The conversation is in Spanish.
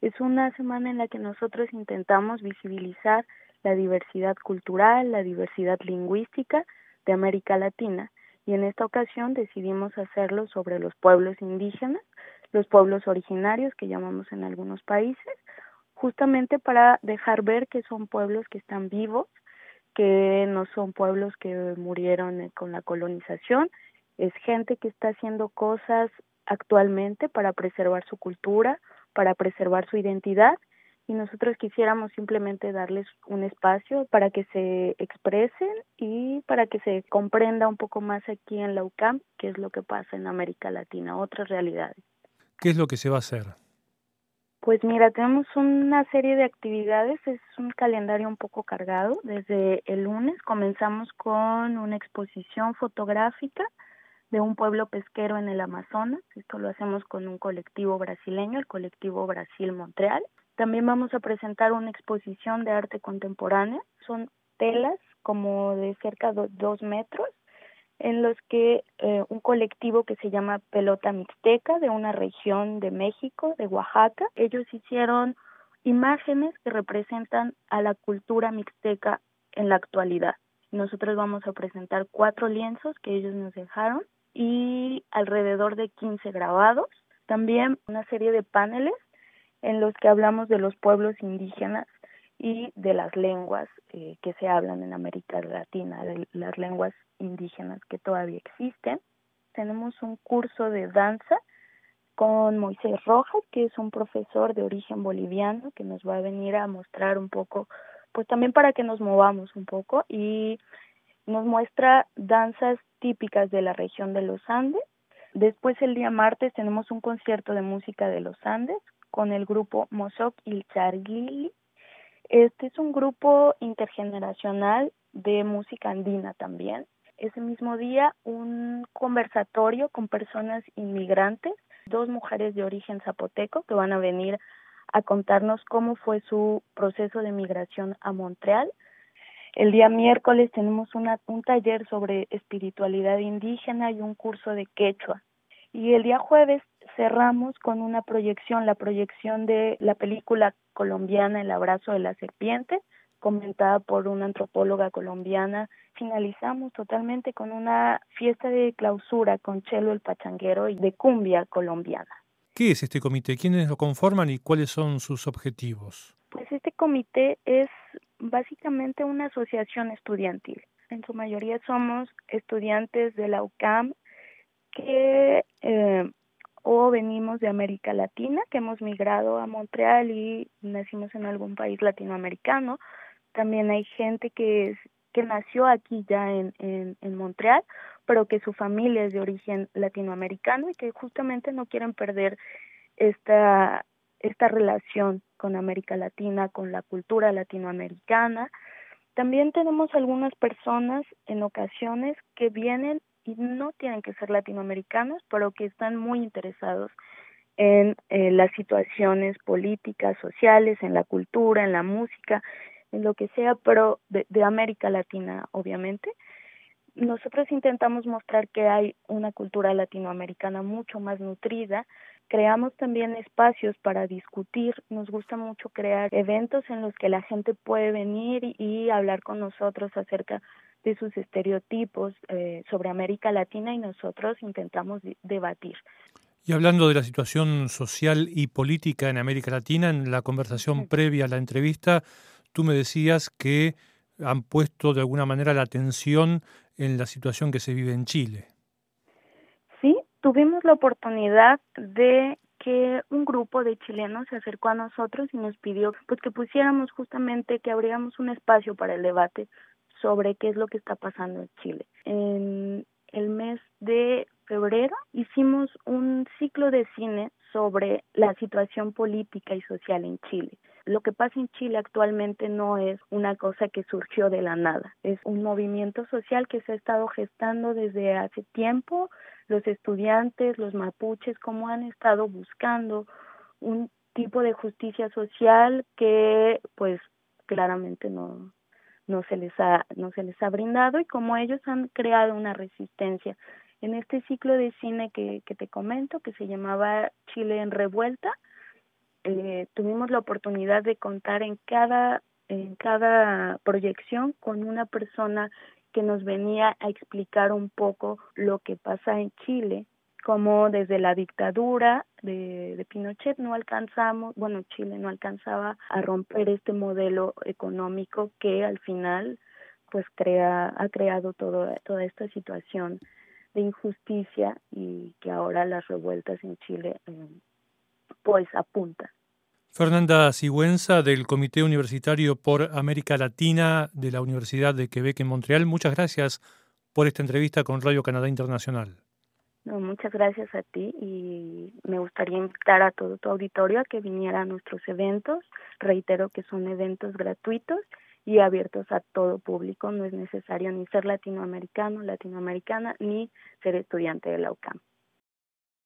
Es una semana en la que nosotros intentamos visibilizar la diversidad cultural, la diversidad lingüística de América Latina y en esta ocasión decidimos hacerlo sobre los pueblos indígenas, los pueblos originarios que llamamos en algunos países, justamente para dejar ver que son pueblos que están vivos, que no son pueblos que murieron eh, con la colonización, es gente que está haciendo cosas actualmente para preservar su cultura, para preservar su identidad y nosotros quisiéramos simplemente darles un espacio para que se expresen y para que se comprenda un poco más aquí en la UCAM qué es lo que pasa en América Latina, otras realidades. ¿Qué es lo que se va a hacer? Pues mira, tenemos una serie de actividades, es un calendario un poco cargado. Desde el lunes comenzamos con una exposición fotográfica de un pueblo pesquero en el Amazonas. Esto lo hacemos con un colectivo brasileño, el colectivo Brasil Montreal. También vamos a presentar una exposición de arte contemporánea. Son telas como de cerca de dos metros en los que eh, un colectivo que se llama Pelota Mixteca de una región de México, de Oaxaca, ellos hicieron imágenes que representan a la cultura mixteca en la actualidad. Nosotros vamos a presentar cuatro lienzos que ellos nos dejaron y alrededor de 15 grabados. También una serie de paneles en los que hablamos de los pueblos indígenas y de las lenguas eh, que se hablan en América Latina, de las lenguas indígenas que todavía existen. Tenemos un curso de danza con Moisés Rojas, que es un profesor de origen boliviano, que nos va a venir a mostrar un poco, pues también para que nos movamos un poco y nos muestra danzas típicas de la región de los Andes. Después el día martes tenemos un concierto de música de los Andes con el grupo Mosok Ilcharlili este es un grupo intergeneracional de música andina también. Ese mismo día un conversatorio con personas inmigrantes, dos mujeres de origen zapoteco que van a venir a contarnos cómo fue su proceso de migración a Montreal. El día miércoles tenemos una, un taller sobre espiritualidad indígena y un curso de quechua. Y el día jueves cerramos con una proyección, la proyección de la película colombiana El abrazo de la serpiente, comentada por una antropóloga colombiana. Finalizamos totalmente con una fiesta de clausura con Chelo el Pachanguero y de cumbia colombiana. ¿Qué es este comité? ¿Quiénes lo conforman y cuáles son sus objetivos? Pues este comité es básicamente una asociación estudiantil. En su mayoría somos estudiantes de la UCAM que eh, o venimos de América Latina, que hemos migrado a Montreal y nacimos en algún país latinoamericano. También hay gente que, es, que nació aquí ya en, en, en Montreal, pero que su familia es de origen latinoamericano y que justamente no quieren perder esta, esta relación con América Latina, con la cultura latinoamericana. También tenemos algunas personas en ocasiones que vienen y no tienen que ser latinoamericanos, pero que están muy interesados en eh, las situaciones políticas, sociales, en la cultura, en la música, en lo que sea, pero de, de América Latina, obviamente. Nosotros intentamos mostrar que hay una cultura latinoamericana mucho más nutrida. Creamos también espacios para discutir. Nos gusta mucho crear eventos en los que la gente puede venir y hablar con nosotros acerca de sus estereotipos eh, sobre América Latina y nosotros intentamos debatir. Y hablando de la situación social y política en América Latina, en la conversación previa a la entrevista, tú me decías que han puesto de alguna manera la atención en la situación que se vive en Chile. Tuvimos la oportunidad de que un grupo de chilenos se acercó a nosotros y nos pidió pues que pusiéramos justamente que abriéramos un espacio para el debate sobre qué es lo que está pasando en Chile. En el mes de febrero hicimos un ciclo de cine sobre la situación política y social en Chile. Lo que pasa en Chile actualmente no es una cosa que surgió de la nada, es un movimiento social que se ha estado gestando desde hace tiempo. Los estudiantes, los mapuches, como han estado buscando un tipo de justicia social que pues claramente no, no se les ha no se les ha brindado y como ellos han creado una resistencia en este ciclo de cine que, que te comento que se llamaba Chile en revuelta eh, tuvimos la oportunidad de contar en cada en cada proyección con una persona que nos venía a explicar un poco lo que pasa en Chile, como desde la dictadura de, de, Pinochet no alcanzamos, bueno, Chile no alcanzaba a romper este modelo económico que al final pues crea, ha creado todo, toda esta situación de injusticia y que ahora las revueltas en Chile eh, pues apuntan. Fernanda Sigüenza del Comité Universitario por América Latina de la Universidad de Quebec en Montreal, muchas gracias por esta entrevista con Radio Canadá Internacional. No, muchas gracias a ti y me gustaría invitar a todo tu auditorio a que viniera a nuestros eventos. Reitero que son eventos gratuitos y abiertos a todo público. No es necesario ni ser latinoamericano, latinoamericana, ni ser estudiante de la UCAM.